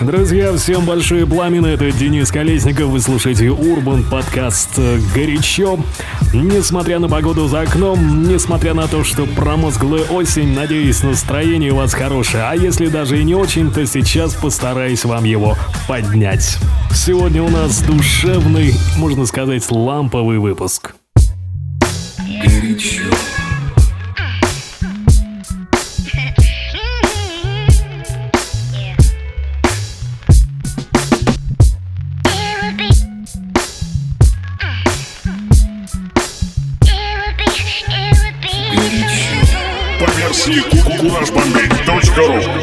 Друзья, всем большие пламены. Это Денис Колесников. Вы слушаете Урбан подкаст «Горячо». Несмотря на погоду за окном, несмотря на то, что промозглая осень, надеюсь, настроение у вас хорошее. А если даже и не очень, то сейчас постараюсь вам его поднять. Сегодня у нас душевный, можно сказать, ламповый выпуск. Горячо. go.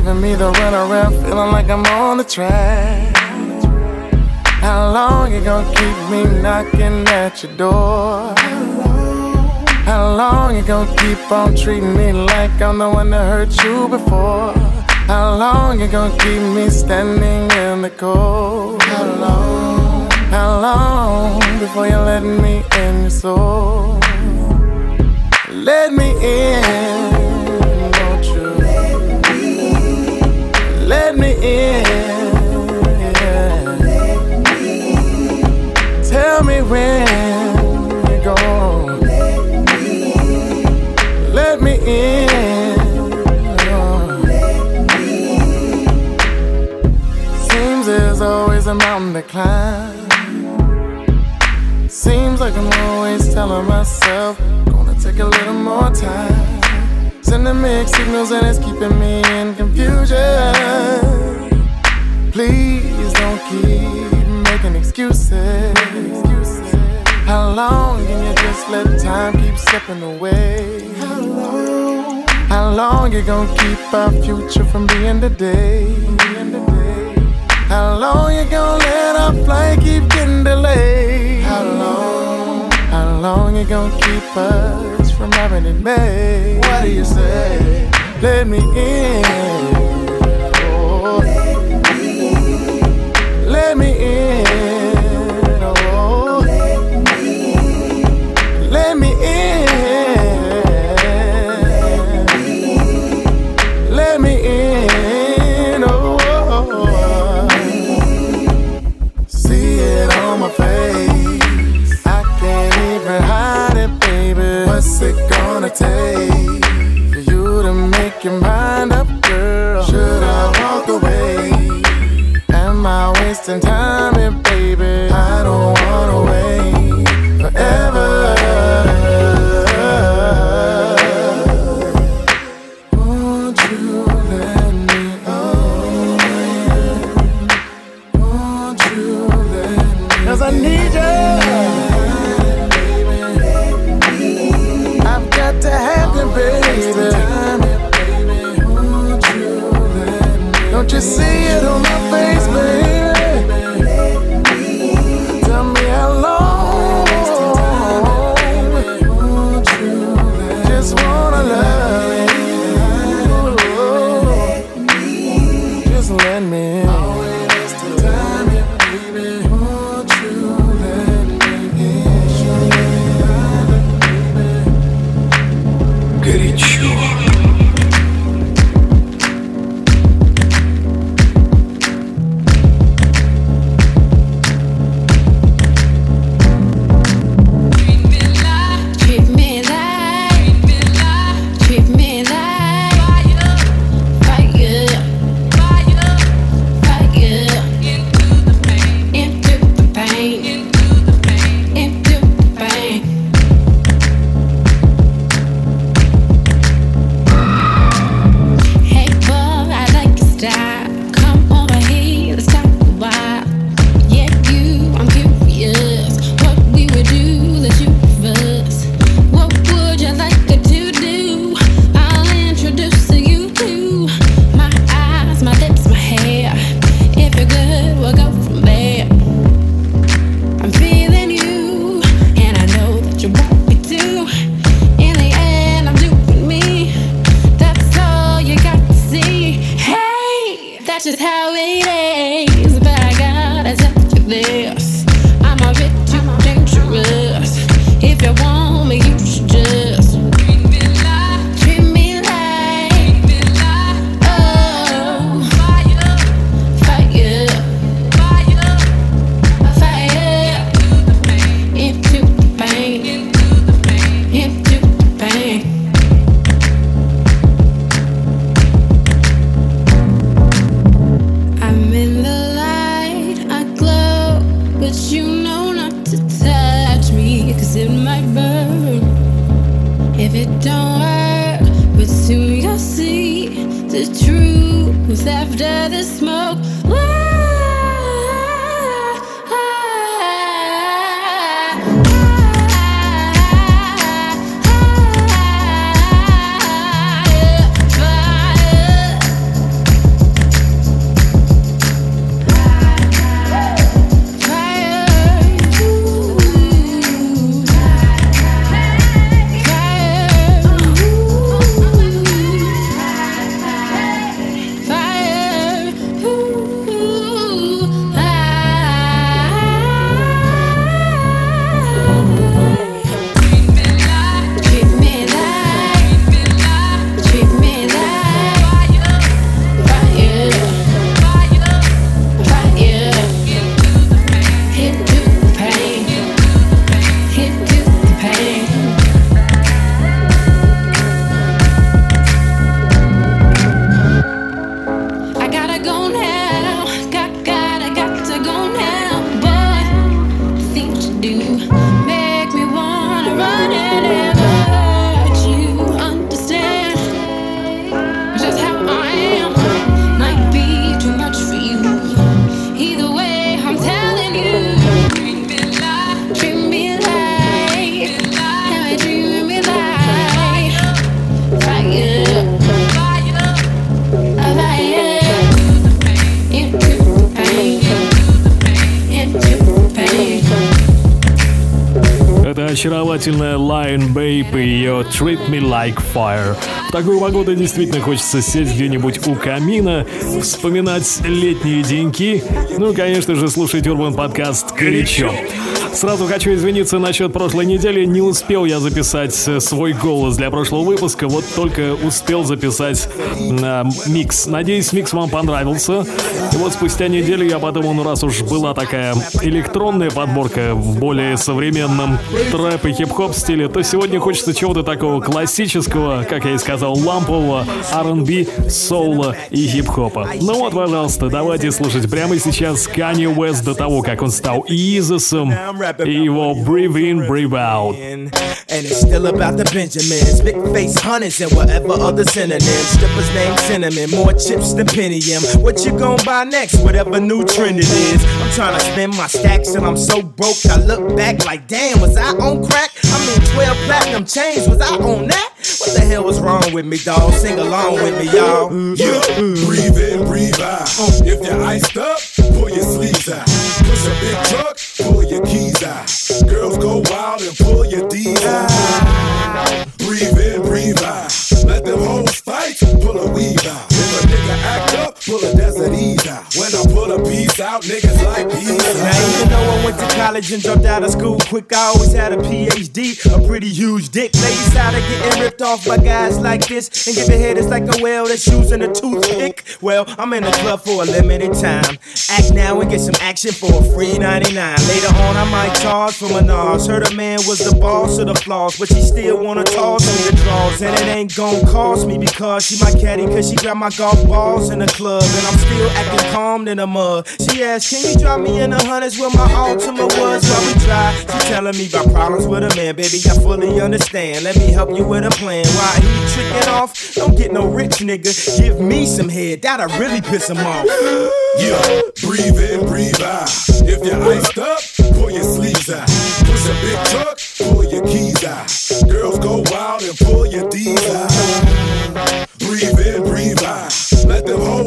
giving me the runaround, feeling like I'm on the track. How long you gonna keep me knocking at your door? How long you gonna keep on treating me like I'm the one that hurt you before? How long you gonna keep me standing in the cold? How long? How long before you let me in your soul? Let me in. Let me. Tell me when you're gone. Let me in. Seems there's always a mountain to climb. Seems like I'm always telling myself, gonna take a little more time. Sending mixed signals and it's keeping me in confusion. Please don't keep making excuses. How long can you just let time keep slipping away? How long? How long you gonna keep our future from being today? How long you gonna let our flight keep getting delayed? How long? How long you gonna keep us from having it made? What do you say? Let me in. Oh. but soon you'll see the truth after the smoke. очаровательная Lion Babe и ее Treat Me Like Fire. Такую погоду действительно хочется сесть где-нибудь у камина, вспоминать летние деньки, ну конечно же, слушать Урбан подкаст «Горячо». Сразу хочу извиниться насчет прошлой недели. Не успел я записать э, свой голос для прошлого выпуска, вот только успел записать э, микс. Надеюсь, микс вам понравился. И вот спустя неделю я подумал, ну раз уж была такая электронная подборка в более современном трэп и хип-хоп стиле, то сегодня хочется чего-то такого классического, как я и сказал, лампового, R&B, соула и хип-хопа. Ну вот, пожалуйста, давайте слушать прямо сейчас Kanye West до того, как он стал Изосом и его Breathe In, Breathe Out. And it's still about the Benjamins, big face hunters and whatever other synonyms. Strippers named Cinnamon, more chips than Pentium. What you gon' buy next? Whatever new trend it is. I'm trying to spend my stacks and I'm so broke. I look back like, damn, was I on crack? I mean, 12 platinum chains, was I on that? What the hell was wrong with me, dawg? Sing along with me, y'all. Yeah, breathe in, breathe out. If you're iced up, pull your sleeves out. Push a big truck, pull your keys out. Girls go wild and pull your D out. Breathe in, breathe out. Let them hoes fight, pull a weave out. If a nigga act up, pull a desert out. When I pull a piece out, niggas like peace Now even though I went to college and dropped out of school quick, I always had a PhD, a pretty huge dick. Ladies out of getting ripped off by guys like this and giving head is like a whale that's using a toothpick. Well, I'm in the club for a limited time. Act now and get some action for a free 99. Later on, I might charge for Menage. Heard a man was the boss of the flaws, but she still wanna toss me the draws. And it ain't gon' cost me because she my caddy, cause she got my golf balls in the club. And I'm still acting calm in the mud. She asked, Can you drop me in the hundreds where my Altima was while we try? She telling me about problems with a man, baby. I fully understand. Let me help you with a plan. Why he tricking off? Don't get no rich nigga. Give me some head, that'll really piss him off. Yeah, breathe in, breathe out. If you're iced up, pull your sleeves out. Push a big truck, pull your keys out. Girls go wild and pull your D's out. Breathe in, breathe out. Let them hoes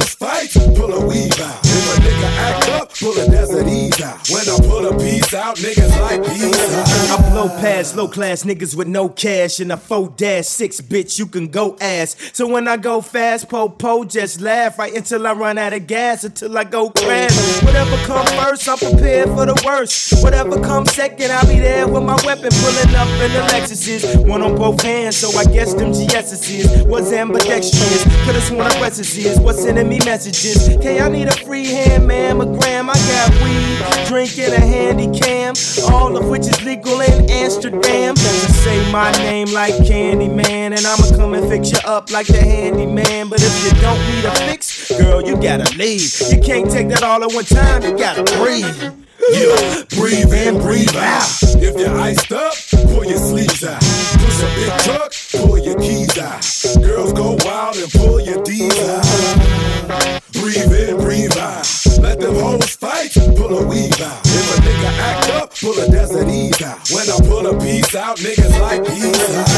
a desert ease out. When I pull a piece out, niggas like peace. I blow past low class niggas with no cash and a 4 dash 6 bitch you can go ass. So when I go fast, po po just laugh right until I run out of gas until I go crash. Whatever come first, I'm prepared for the worst. Whatever comes second, I'll be there with my weapon pulling up in the Lexuses. One on both hands, so I guess them GS's is. was ambidextrous. Could've sworn I is what's sending me messages. Okay, I need a free hand, mammogram. I got weed, drinking a handy cam, all of which is legal in Amsterdam. Just say my name like Candyman, and I'ma come and fix you up like the handyman. But if you don't need a fix, girl, you gotta leave. You can't take that all at one time, you gotta breathe. Yeah, breathe in, breathe out. If you're iced up, pull your sleeves out. Push a big truck, pull your keys out. Girls go wild and pull your D's out. Breathe in, breathe out. Them hoes fight, pull a weave out. If a nigga act up, pull a desert ease out. When I pull a piece out, niggas like peace out.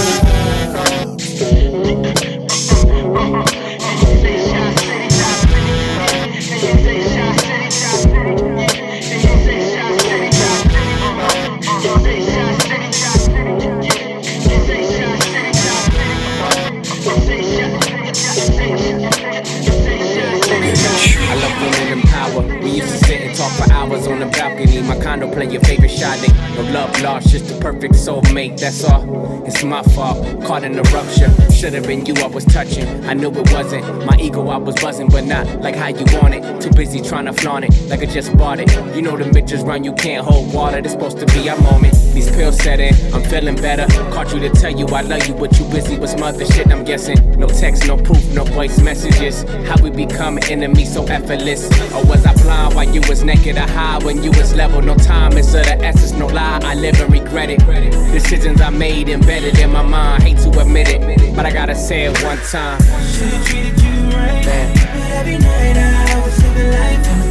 I power. We used to and talk for hours on the balcony. My condo play your favorite Sade. No love lost, just the perfect soulmate. That's all. It's my fault. Caught in a rupture. Should've been you I was touching. I knew it wasn't. My ego I was buzzing, but not like how you want it. Too busy trying to flaunt it, like I just bought it. You know the bitches run, you can't hold water. This supposed to be our moment. These pills set in, I'm feeling better. Caught you to tell you I love you, but you busy with some other shit. I'm guessing. No text, no proof, no voice messages. How we become enemies so effortless? Or was I blind while you was naked or high when you was level? No time is of the essence, no lie. I live and regret it. Decisions I made embedded in my mind. Hate to admit it, but I gotta say it one time. Should've treated you right. Man. But every night I was living life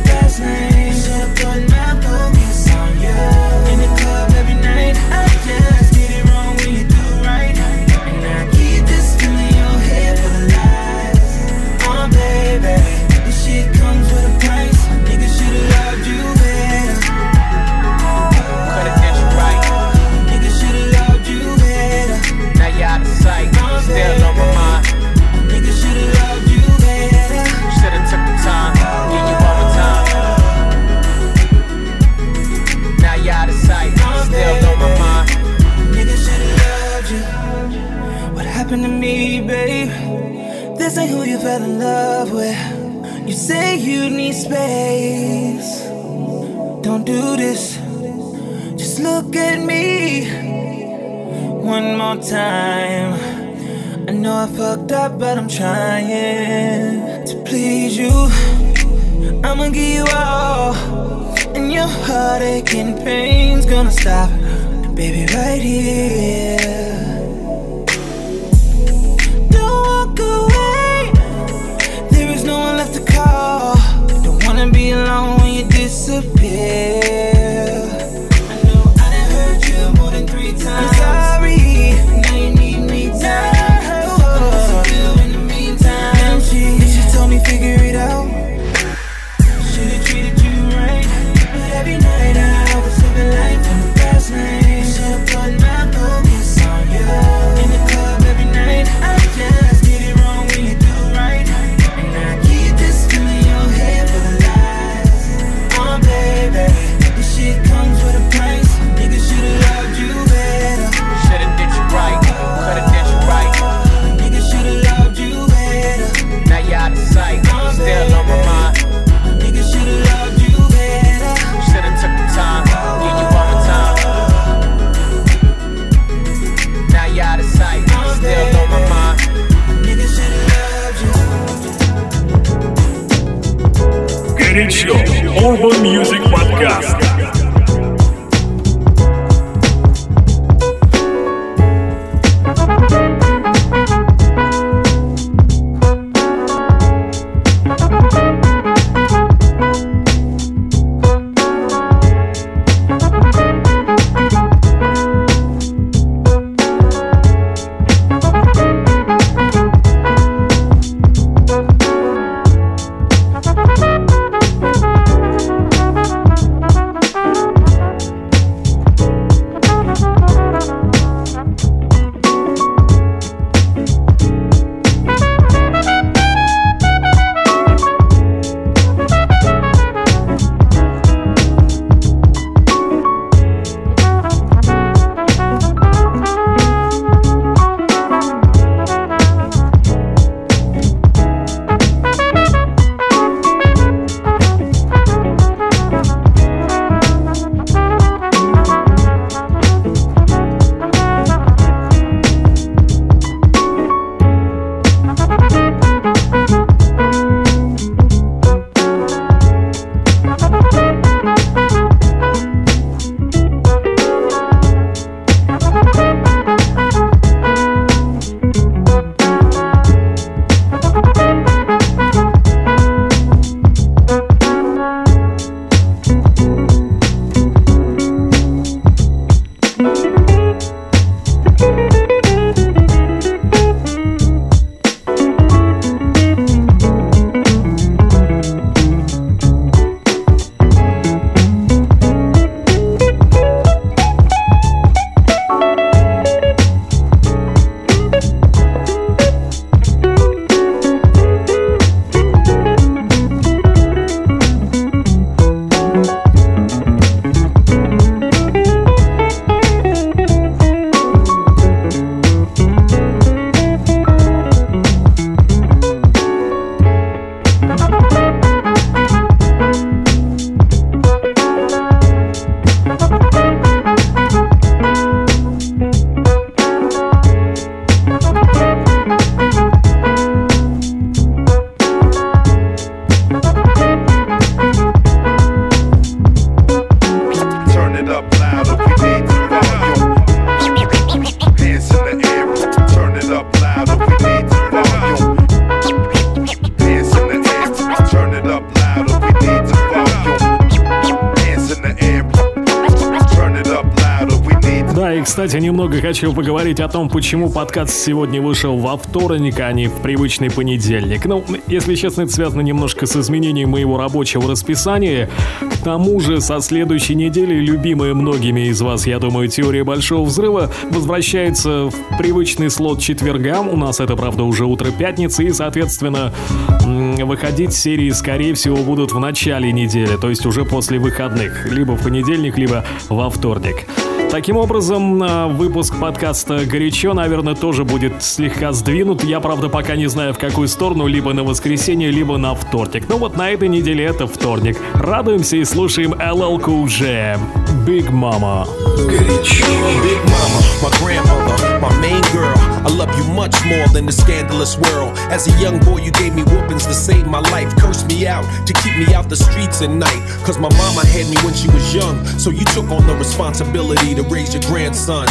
space. Don't do this. Just look at me one more time. I know I fucked up, but I'm trying to please you. I'ma give you all, and your heartache and pain's gonna stop, baby, right here. Alone when you disappear. Кстати, немного хочу поговорить о том, почему подкаст сегодня вышел во вторник, а не в привычный понедельник. Ну, если честно, это связано немножко с изменением моего рабочего расписания. К тому же, со следующей недели любимая многими из вас, я думаю, теория Большого Взрыва возвращается в привычный слот четвергам. У нас это, правда, уже утро пятницы, и, соответственно, выходить серии, скорее всего, будут в начале недели, то есть уже после выходных. Либо в понедельник, либо во вторник. Таким образом, э, выпуск подкаста «Горячо», наверное, тоже будет слегка сдвинут. Я, правда, пока не знаю, в какую сторону, либо на воскресенье, либо на вторник. Но вот на этой неделе это вторник. Радуемся и слушаем LL Cool J, Big Mama. Горячо. Big mama, my grandmother, my main girl. I love you much more than the scandalous world. As a young boy, you gave me whoopings to save my life. Cursed me out to keep me out the streets at night. Cause my mama had me when she was young. So you took on the responsibility to raise your grandson.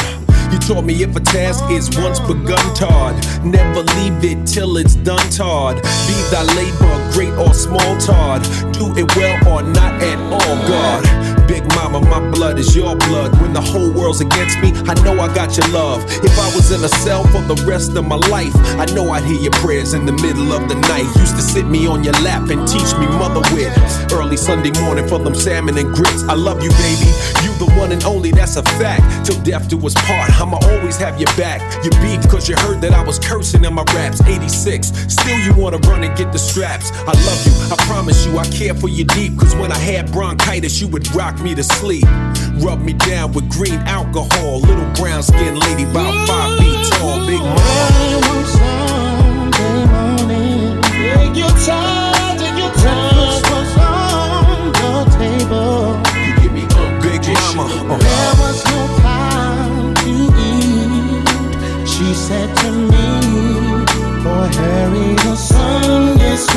You taught me if a task is once begun, Todd, never leave it till it's done, Todd. Be thy labor, great or small, Todd. Do it well or not at all, God. Big mama, my blood is your blood. When the whole world's against me, I know I got your love. If I was in a cell for the rest of my life, I know I'd hear your prayers in the middle of the night. Used to sit me on your lap and teach me mother wit. Early Sunday morning for them salmon and grits. I love you, baby. You the one and only, that's a fact. Till death do us part, I'ma always have your back. You beef cause you heard that I was cursing in my raps. 86, still you wanna run and get the straps. I love you, I promise you I care for you deep. Cause when I had bronchitis, you would rock me to sleep. Rub me down with green alcohol. Little brown skinned lady, about five feet tall. Big mama. You give me big mama. uh. There was no time to eat. She said to me, Boy, Harry, the sun is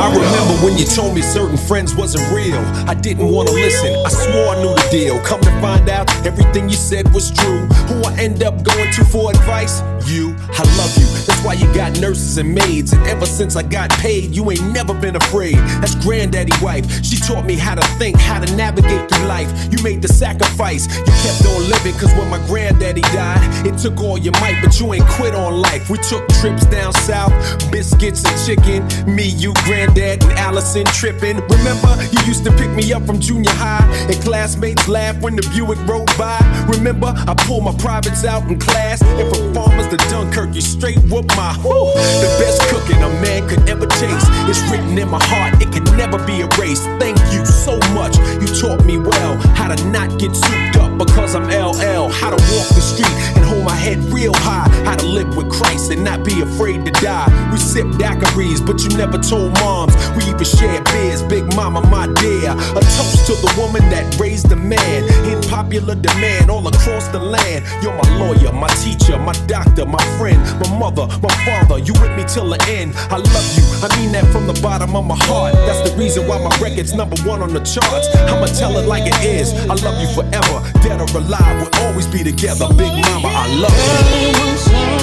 I remember when you told me certain friends wasn't real. I didn't wanna listen. I swore I knew the deal. Come to find out, everything you said was true. Who I end up going to for advice? You. I love you. That's why you got nurses and maids. And ever since I got paid, you ain't never been afraid. That's granddaddy wife. She taught me how to think, how to navigate through life. You made the sacrifice. You kept on living, cause when my granddaddy died, it took all your might, but you ain't quit on life. We took trips down south, biscuits and chicken. Me, you, granddad, and Allison tripping. Remember, you used to pick me up from junior high, and classmates laugh when the Buick rode by. Remember, I pulled my privates out in class, and from to Dunkirk, you straight whoop my whoo. The best cooking a man could ever taste. It's written in my heart, it can never be erased. Thank you so much. You taught me well how to not get souped up because I'm LL. How to walk the street and hold my head real high. How to live with Christ and not be afraid to die. We sip daiquiris, but you never told moms. We even shared beers, Big Mama, my dear. A toast to the woman that raised the man in popular demand all across the land. You're my lawyer, my teacher, my doctor, my friend, my mother, my father. You with me till the end. I love you. I mean that from the bottom of my heart. That's the reason why my record's number one on the charts. I'ma tell it like it is. I love you forever, dead or alive. We'll always be together. Big Mama, I love you.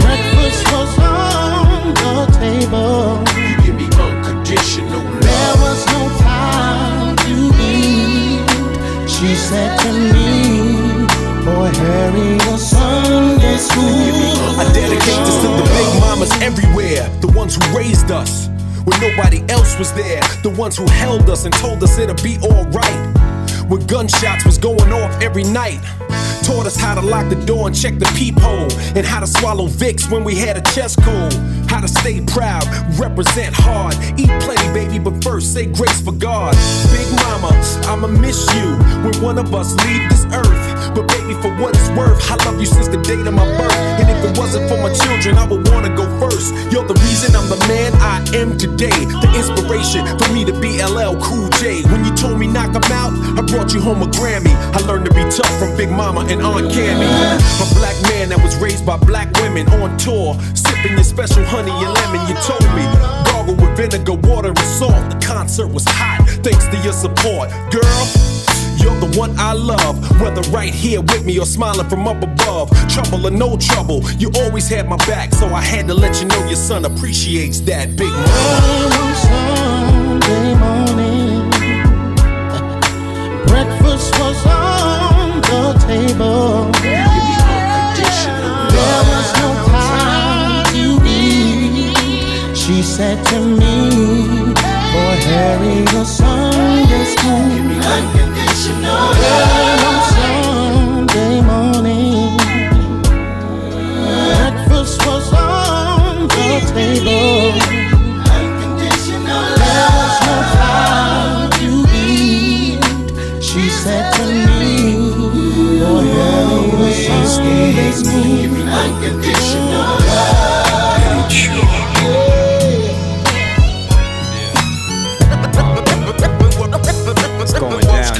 Breakfast was on the table. You give me unconditional There was no time to eat. She said to me, Boy, Harry, the Sunday school. I dedicate this to the big mamas everywhere, the ones who raised us when nobody else was there, the ones who held us and told us it'll be alright. When gunshots was going off every night, taught us how to lock the door and check the peephole, and how to swallow Vicks when we had a chest cold. How to stay proud, represent hard, eat plenty, baby, but first say grace for God. I'ma miss you when one of us leave this earth. But baby, for what it's worth, I love you since the date of my birth. And if it wasn't for my children, I would wanna go first. You're the reason I'm the man I am today. The inspiration for me to be LL Cool J. When you told me knock 'em out, I brought you home a Grammy. I learned to be tough from Big Mama and Aunt Cammy. A black man that was raised by black women on tour, sipping your special honey and lemon. You told me gargle with vinegar, water, and salt. The concert was hot, thanks to your support, girl. You're the one I love, whether right here with me or smiling from up above. Trouble or no trouble, you always had my back, so I had to let you know your son appreciates that big mama. Sunday morning. Breakfast was on the table. There was no time to eat. She said to me, for Harry, your Sunday school. Give me unconditional love on Sunday morning. Breakfast was on the table. Unconditional love. There was no time to eat. She said to me, oh, For Sunday school. Unconditional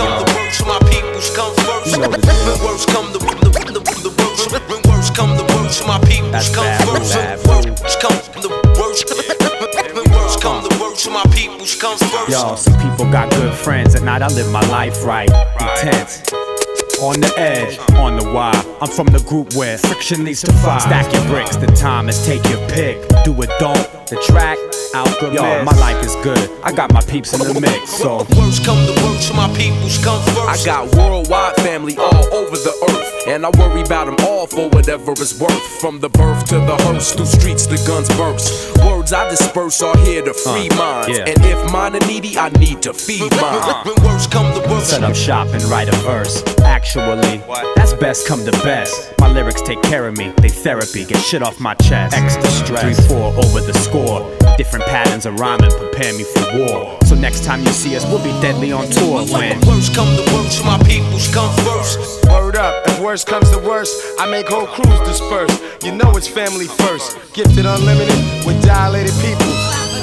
come the worst, my peoples come first. When worst come the the the the, the worst, when worst come the worst, my peoples come first. When worst come the worst. To my people's comfort. Yo, some people got good friends, and not I live my life right. Intense. On the edge, on the wire. I'm from the group where friction leads to fire. Stack your bricks, the time is take your pick. Do it, don't. The track, alchemist. Yo, my life is good. I got my peeps in the mix, so. Worst come to worst of my peoples come first. I got worldwide family all over the earth, and I worry about them all for whatever it's worth. From the birth to the hearse, through streets the guns burst. Words I disperse are here to free Uh, minds, yeah. and if mine are needy, I need to feed mine. When worst come to worst. Set up shop and write a verse. Actually, that's best come to best. My lyrics take care of me, they therapy, get shit off my chest. Extra stress, 3 4 over the score. Different patterns of rhyming prepare me for war. So next time you see us, we'll be deadly on tour when. Worst come to worst my peoples come first. Word up, if worst comes to worst, I make whole crews disperse. You know it's family first. Gifted unlimited with dilated people.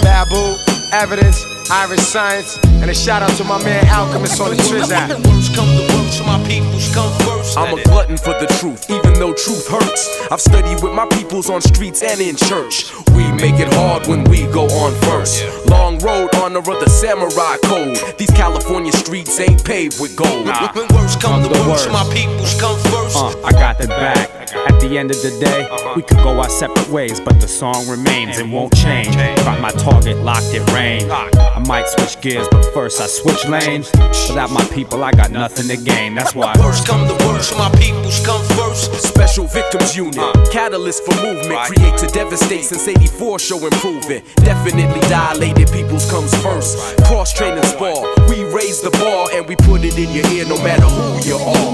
Babu, evidence, Iriscience, and a shout out to my man Alchemist on the Triz app. Worst come to worst of my peoples come first. I'm a glutton for the truth, even though truth hurts. I've studied with my peoples on streets and in church. We make it hard when we go on first. Long road, honor of the samurai code. These California streets ain't paved with gold. When worst come to the worst of my peoples come first. Uh, I got the back. At the end of the day, we could go our separate ways, but the song remains and won't change. Got my target locked in range. I might switch gears, but first I switch lanes. Without my people, I got nothing to gain. That's why. Worst come the worst my peoples come first. Special Victims Unit, catalyst for movement, create to devastate since 84 show improving. Definitely dilated peoples comes first. Cross training spar, we raise the bar and we put it in your ear no matter who you are.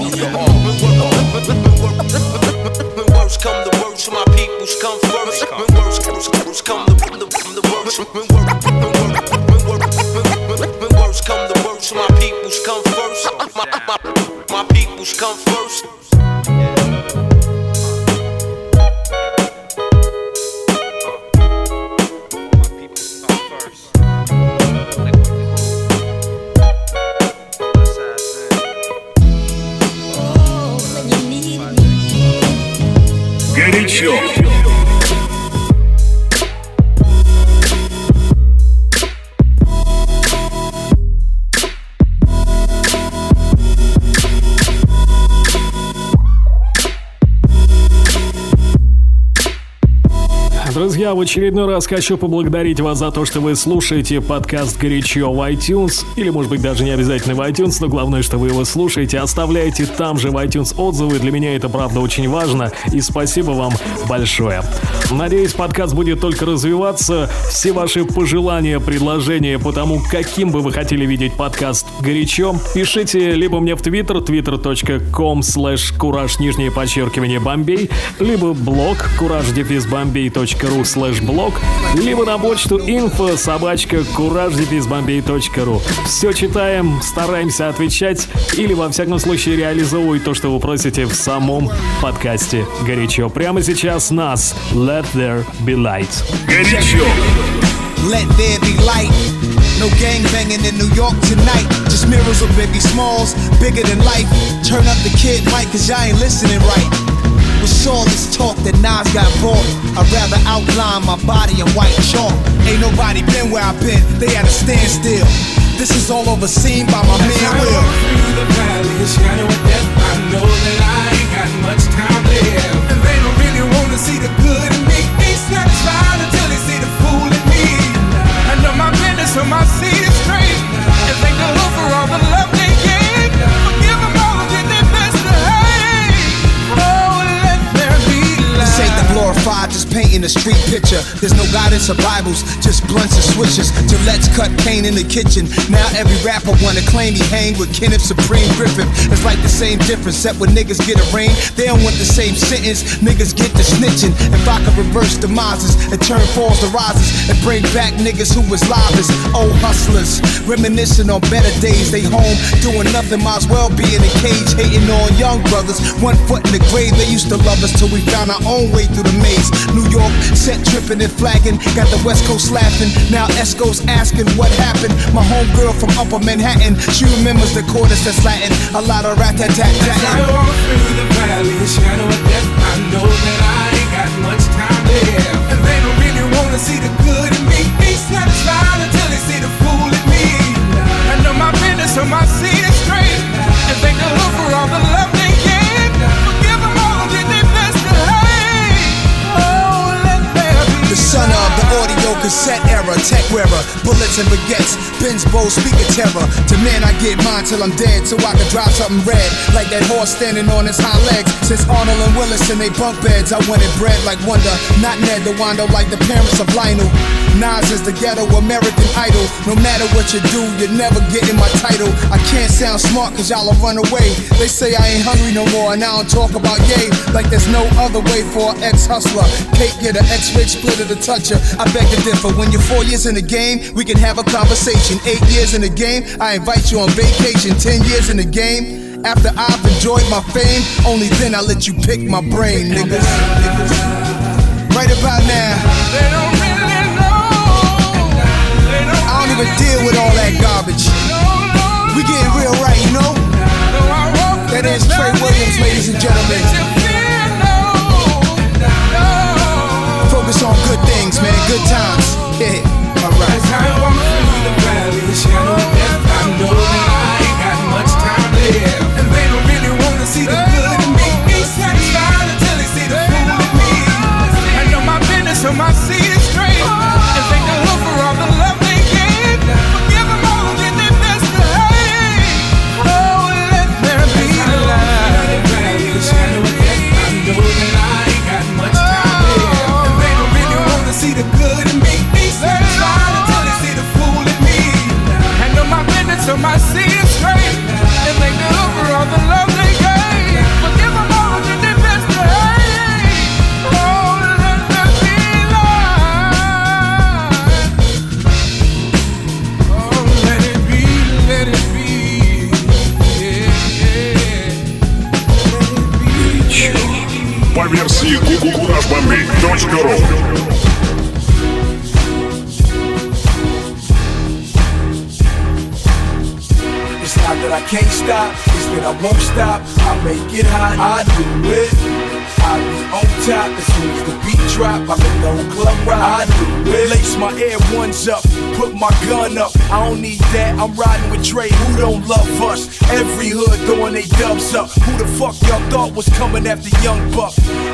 When worst come to worst my peoples come first. When worst worst come to the, the worst. When worst when worst- when worst- when- worst come to worst my peoples come first. My, my, my peoples come first. Show. Друзья, в очередной раз хочу поблагодарить вас за то, что вы слушаете подкаст «Горячо» в iTunes, или, может быть, даже не обязательно в iTunes, но главное, что вы его слушаете. Оставляйте там же в iTunes отзывы, для меня это, правда, очень важно, и спасибо вам большое. Надеюсь, подкаст будет только развиваться. Все ваши пожелания, предложения по тому, каким бы вы хотели видеть подкаст «Горячо», пишите либо мне в Твиттер, twitter.com slash кураж, нижнее подчеркивание, бомбей, либо блог кураж-бомбей.ру slash блог, либо на почту info собачка кураж-бомбей.ру. Все читаем, стараемся отвечать или, во всяком случае, реализовывать то, что вы просите в самом подкасте «Горячо». Прямо сейчас нас Let There Be Light. Горячо! Let there be light. No gang banging in New York tonight. Just mirrors of Biggie Smalls, bigger than life. Turn up the kid mic, cause y'all ain't listening right. With all this talk that Nas got bought, I'd rather outline my body in white chalk. Ain't nobody been where I've been, they at a standstill. This is all overseen by my man Will. through the valley, shadow of death. I know that I ain't got much time glorified, just painting a street picture. There's no guidance or Bibles, just blunts and switches. Gillette's cut cane in the kitchen. Now every rapper wanna claim he hang with Kenneth Supreme McGriff. It's like the same difference, except when niggas get arraigned, they don't want the same sentence. Niggas get the snitching. If I could reverse demises and turn falls to rises and bring back niggas who was livest, old oh, hustlers, reminiscing on better days. They home doing nothing, might as well be in a cage, hating on young brothers. One foot in the grave, they used to love us till we found our own way through the maze. New York set tripping and flagging, got the West Coast laughing. Now Esco's asking what happened. My homegirl from Upper Manhattan, she remembers the chorus that's Latin. A lot of rat tat tat tat. through the valley, a shadow of death, I know that I ain't got much time left. And they don't really wanna see the son of cassette era, tech wearer, bullets and baguettes, Benz bow, speaker terror. To man, I get mine till I'm dead, so I can drop something red. Like that horse standing on his hind legs. Since Arnold and Willis in they bunk beds, I wanted bread like Wonder, not Ned the Wino like the parents of Lionel. Nas is the ghetto American idol. No matter what you do, you're never getting my title. I can't sound smart cause y'all will run away. They say I ain't hungry no more, and I don't talk about yay like there's no other way for an ex hustler. Cake get an X ray splitter to touch her. I beg to. For when you're four years in the game, we can have a conversation. Eight years in the game, I invite you on vacation. Ten years in the game. After I've enjoyed my fame, only then I let you pick my brain, niggas. Right about now. I don't even deal with all that garbage. We getting real right, you know?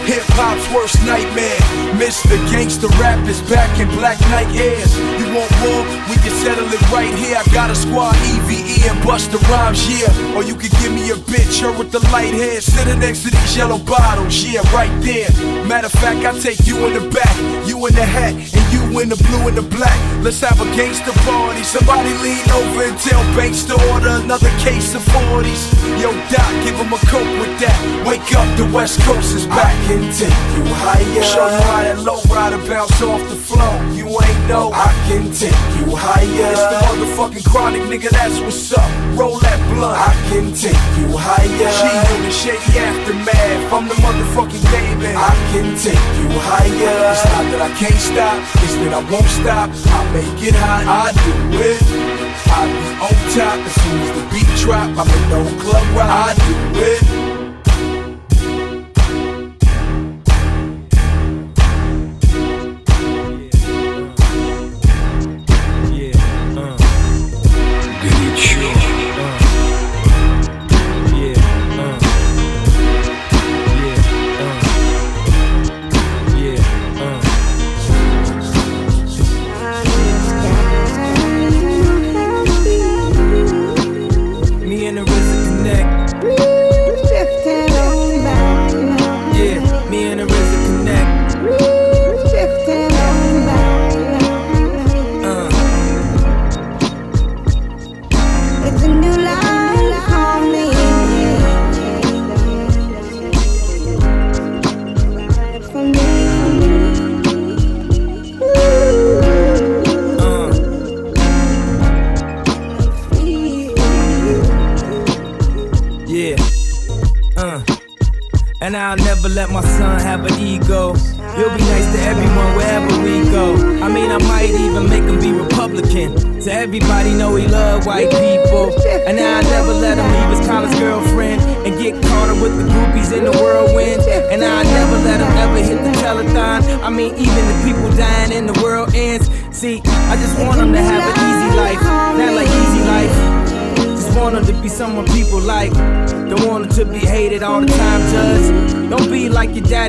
Hip hop's worst nightmare. Mr. Gangsta Rap is back in Black night airs. You want war? We can settle it right here. I got a squad, EVE and Busta Rhymes, yeah. Or you can give me a bitch, her with the light hair, sitting next to these yellow bottles, yeah, right there. Matter of fact, I take you in the back, you in the hat, you in the blue and the black. Let's have a gangster party. Somebody lean over and tell Banks to order another case of 40s. Yo, Doc, give him a coke with that. Wake up, the West Coast is back. I can take you higher. How that low rider bounce off the floor. You ain't know. I can take you higher. It's the motherfucking chronic, nigga, that's what's up. Roll that blunt. I can take you higher. She on the shady aftermath. I'm the motherfucking David. I can take you higher. It's not that I can't stop, that I won't stop. I make it hot, I do it. I be on top as soon as the beat drop. I'm in the club ride, I do it.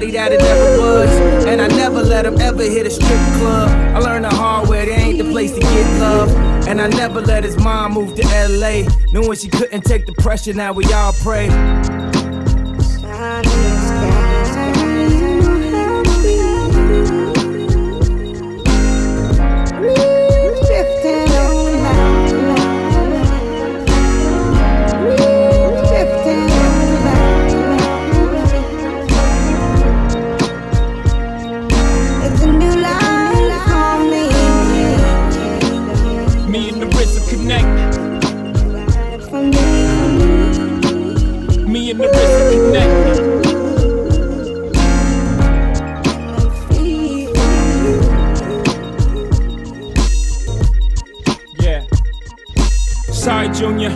Daddy that it never was. And I never let him ever hit a strip club. I learned the hard way, they ain't the place to get love. And I never let his mom move to LA. Knowing she couldn't take the pressure, now we all pray. Connect. Me and the connect. Sorry, Junior.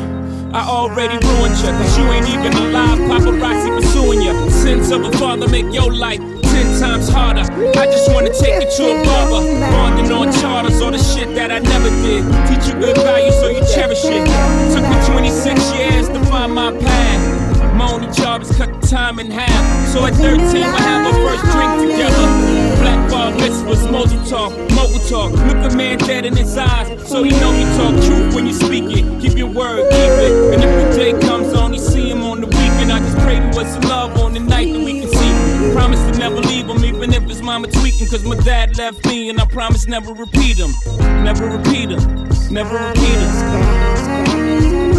I already ruined you, cause you ain't even alive. Paparazzi pursuing you. Sins of a father make your life ten times harder. I just wanna take you to a barber. Bonding on charters, all the shit that I never did. Teach you good value so you cherish it. Took me 26 years to find my path. My only job is cut the time in half. So at 13, we have our first drink together. Black bar mitzvahs, mogul talk, mogul talk. Look a man dead in his eyes, so he know you talk truth when you speak it. Keep your word, keep it. And if the day comes on, you see him on the weekend. I just pray to us love on the night that we can. Promise to never leave him, even if his mama tweaking. Cause my dad left me, and I promise never repeat him. Never repeat him. Never repeat him.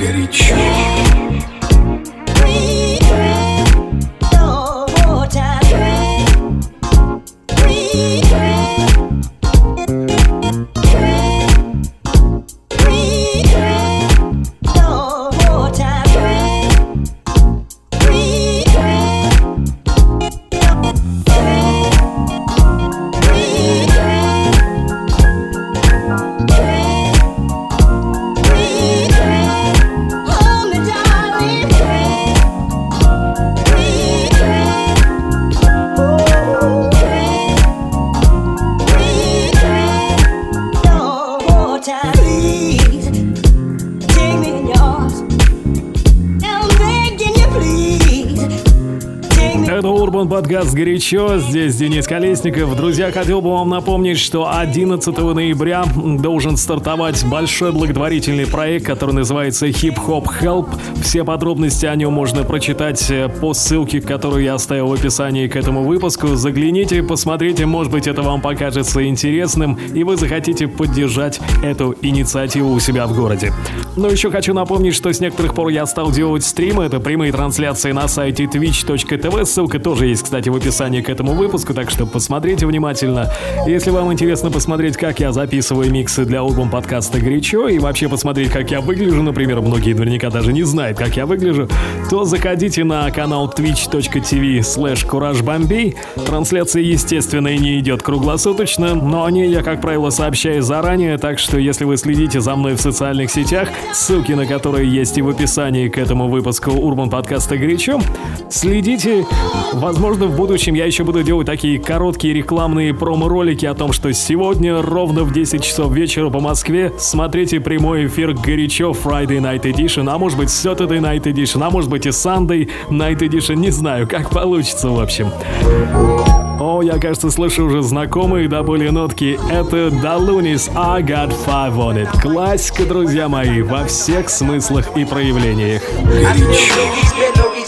Горячо. Подкаст «Горячо». Здесь Денис Колесников. Друзья, хотел бы вам напомнить, что 11 ноября должен стартовать большой благотворительный проект, который называется Hip Hop Help. Все подробности о нем можно прочитать по ссылке, которую я оставил в описании к этому выпуску. Загляните, посмотрите, может быть, это вам покажется интересным, и вы захотите поддержать эту инициативу у себя в городе. Но еще хочу напомнить, что с некоторых пор я стал делать стримы, это прямые трансляции на сайте twitch.tv, ссылка тоже есть, кстати, в описании к этому выпуску, так что посмотрите внимательно. Если вам интересно посмотреть, как я записываю миксы для альбом подкаста «Горячо» и вообще посмотреть, как я выгляжу, например, многие наверняка даже не знают, как я выгляжу, то заходите на канал twitch.tv slash CourageBombay. Трансляция, естественно, не идет круглосуточно, но о ней я, как правило, сообщаю заранее, так что если вы следите за мной в социальных сетях, ссылки на которые есть и в описании к этому выпуску Урбан подкаста «Горячо», следите. Возможно, в будущем я еще буду делать такие короткие рекламные промо-ролики о том, что сегодня ровно в 10 часов вечера по Москве смотрите прямой эфир «Горячо» Friday Night Edition, а может быть Saturday Night Edition, а может быть и Sunday Night Edition, не знаю, как получится в общем. О, я, кажется, слышу уже знакомые до боли нотки. Это Далунис I Got Five On It. Классика, друзья мои, во всех смыслах и проявлениях.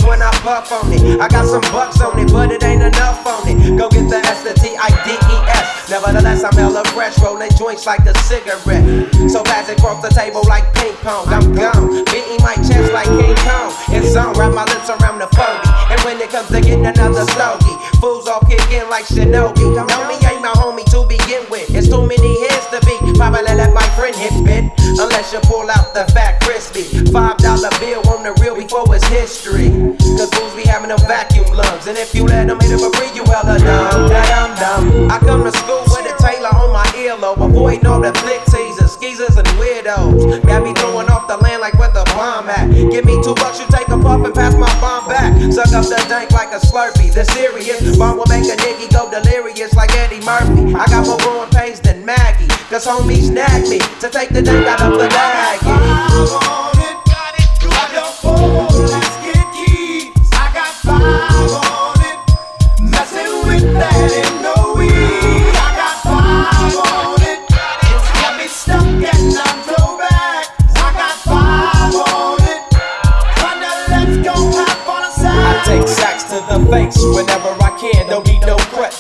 When I puff on it. I got some bucks on it, but it ain't enough on it. Go get the S, the T, I, D, E, S. Nevertheless, I'm hella fresh, rolling joints like a cigarette. So pass it across the table like ping pong. I'm gone, beating my chest like King Kong. In zone, wrap my lips around the phony. When it comes to getting another stogie, fools all kick in like Shinobi. Know me ain't my homie to begin with. It's too many heads to be. Probably let my friend hit bit. Unless you pull out the fat crispy. Five dollar bill on the real before it's history. Cause fools be having them vacuum lungs. And if you let them hit them free, you hella dumb. Dumb, dumb. I come to school with a Taylor on my earlobe. Avoiding all the flick teasers, skeezers, and weirdos. Got me throwing off the land like where the bomb at. Give me two bucks, you take a puff and pass my. Suck up the dank like a slurpee. The serious bomb will make a nigga go delirious like Eddie Murphy. I got more growing pains than Maggie. Cause homies snag me to take the dank out of the bag.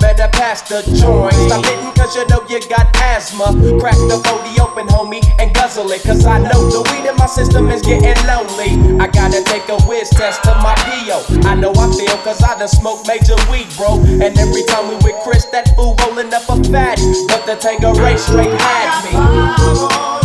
Better pass the joint. Stop hitting cause you know you got asthma. Crack the 40 open, homie, and guzzle it. Cause I know the weed in my system is getting lonely. I gotta take a whiz test to my PO. I know I feel cause I done smoked major weed, bro. And every time we with Chris, that fool rolling up a fatty. But the Tanqueray straight had me.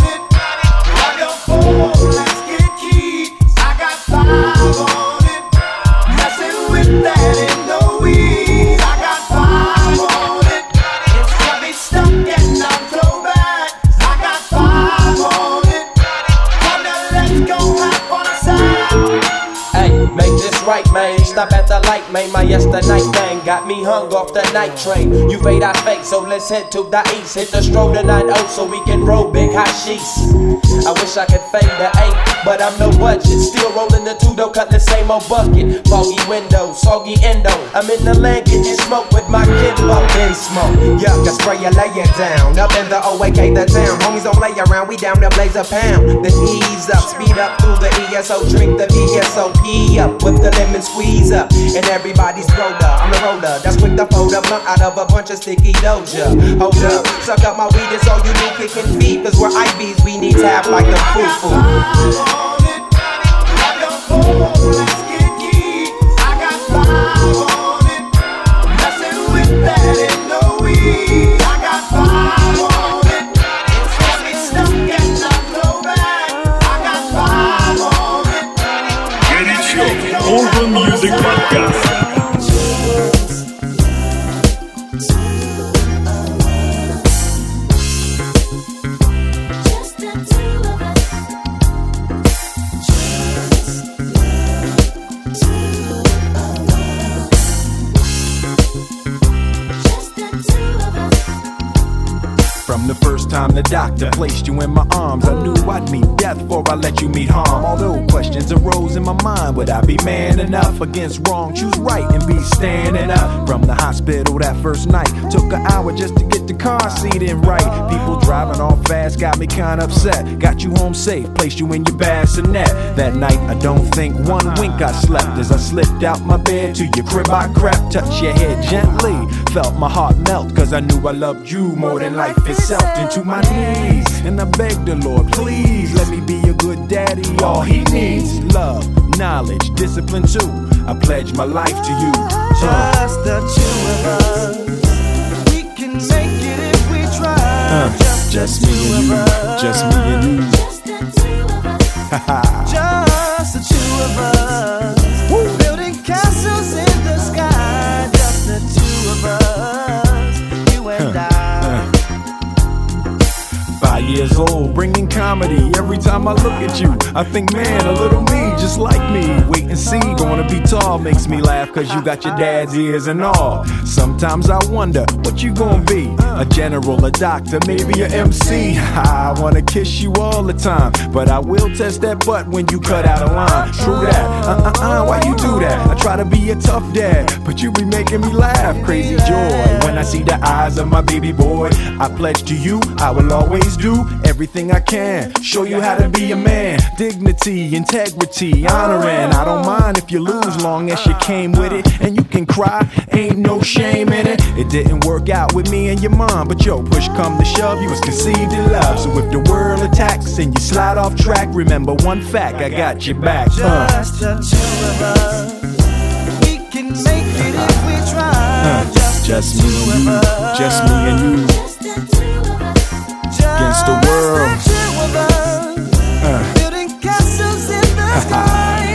Hey, make this right, man. Stop at the light, man. My yesterday thing got me hung off the night train. You fade, I fake, so let's head to the east. Hit the stroll to 9 so we can roll big hot sheets. I wish I could fade the eight, but I'm no budget. Still rolling the two though, cut the same old bucket. Foggy window, soggy endo. I'm in the land getting smoke with my kid up in smoke. Yuck, I spray you, lay it down. Up in the OAK, the town. Homies don't play around, we down to blaze a pound. Then ease up, speed up through the ESO, drink the VSOP up with the lemon squeeze up. And everybody's roller, I'm the roller. That's quick to fold up, blunt out of a bunch of sticky doja. Hold up, suck up my weed, it's all you need kicking feet. Cause we're IBs, we need to have like a foo foo. Podcast. Time the doctor placed you in my arms, I knew I'd meet death before I let you meet harm. Although questions arose in my mind, would I be man enough against wrong? Choose right and be standing up. From the hospital that first night, took an hour just to get the car seat in right. People driving off fast got me kinda upset. Got you home safe, placed you in your bassinet. That night, I don't think one wink I slept as I slipped out my bed to your crib. I crept, touched your head gently, felt my heart melt, cause I knew I loved you more than life itself. Into my knees, and I begged the Lord, please let me be a good daddy. All he needs, love, knowledge, discipline too. I pledge my life to you. Just the two of us. We can make it if we try. Uh, just me and you, just me and you. Just bringing comedy every time I look at you. I think, man, a little me, just like me. Wait and see, gonna be tall makes me laugh, cause you got your dad's ears and all. Sometimes I wonder what you gonna be a general, a doctor, maybe a MC. I wanna kiss you all the time, but I will test that butt when you cut out a line. True that, uh uh uh, why you do that? I try to be a tough dad, but you be making me laugh. Crazy joy when I see the eyes of my baby boy. I pledge to you, I will always do everything I can. Show you how to be a man. Dignity, integrity, honoring. I don't mind if you lose, long as you came with it. And you can cry, ain't no shame in it. It didn't work out with me and your mom, but yo, push come to shove, you was conceived in love. So if the world attacks and you slide off track, remember one fact, I got your back. Uh. Just the two of us. We can make it if we try. Uh, just me and you, just me and you against the world. Uh. Building castles in the sky.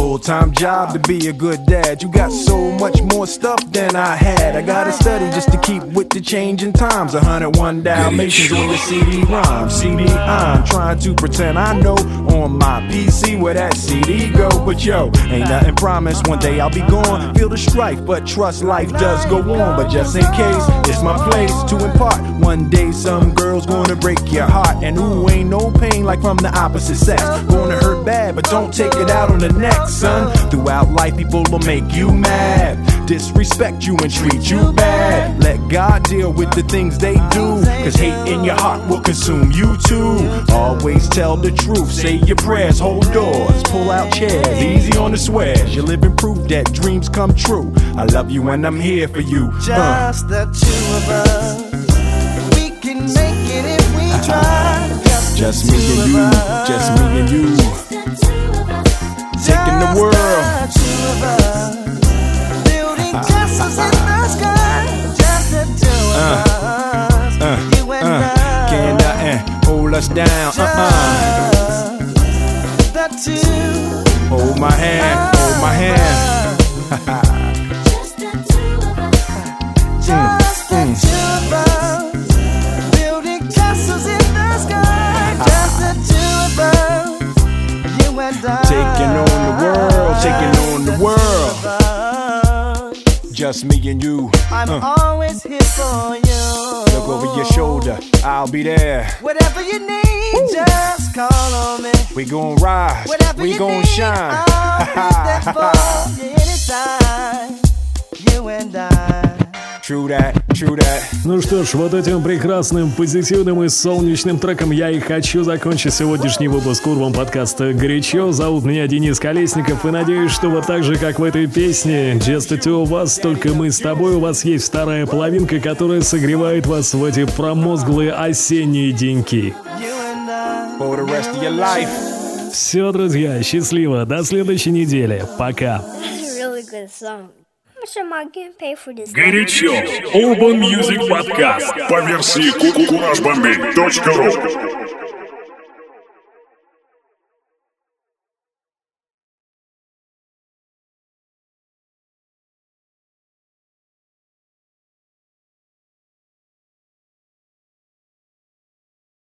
Full time job to be a good dad. You got so much more stuff than I had. I gotta study just to keep with the changing times. 101 Dalmatians on the CD-ROM. CD, I'm trying to pretend I know on my PC where that CD go. But yo, ain't nothing promised. One day I'll be gone. Feel the strife, but trust life does go on. But just in case, it's my place to impart. One day some girl's gonna break your heart. And ooh, ain't no pain like from the opposite sex. Gonna hurt bad, but don't take it out on the next, son. Throughout life, people will make you mad, disrespect you and treat you bad. Let God deal with the things they do, cause hate in your heart will consume you too. Always tell the truth, say your prayers, hold doors, pull out chairs, easy on the swears. You're living proof that dreams come true. I love you and I'm here for you. Uh. Just the two of us. Just, Just me and you, us. just me and you. Taking the world. Just the two of us. Building castles in the sky. Just the two of us. Uh, you and uh, I. can't nothing hold us down. Uh-uh. The two. Hold my hand, hold my hand. Just me and you. I'm Uh, always here for you. look over your shoulder, I'll be there. Whatever you need, just call on me. We gon' rise, Whatever we gon' shine. I'll be there for you anytime. You and I. True that, true that. Ну что ж, вот этим прекрасным, позитивным и солнечным треком я и хочу закончить сегодняшний выпуск Урбан подкаста «Горячо». Зовут меня Денис Колесников, и надеюсь, что вот так же, как в этой песне «Just the two of us», только мы с тобой, у вас есть вторая половинка, которая согревает вас в эти промозглые осенние деньки. Все, друзья, счастливо, до следующей недели, пока. Good song. Горячо. Оба Music Podcast по версии kukurajbombi.ru